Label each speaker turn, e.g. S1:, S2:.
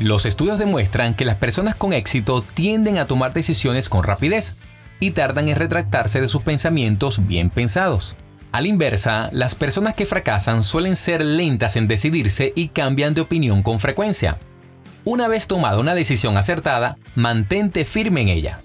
S1: Los estudios demuestran que las personas con éxito tienden a tomar decisiones con rapidez y tardan en retractarse de sus pensamientos bien pensados. A la inversa, las personas que fracasan suelen ser lentas en decidirse y cambian de opinión con frecuencia. Una vez tomada una decisión acertada, mantente firme en ella.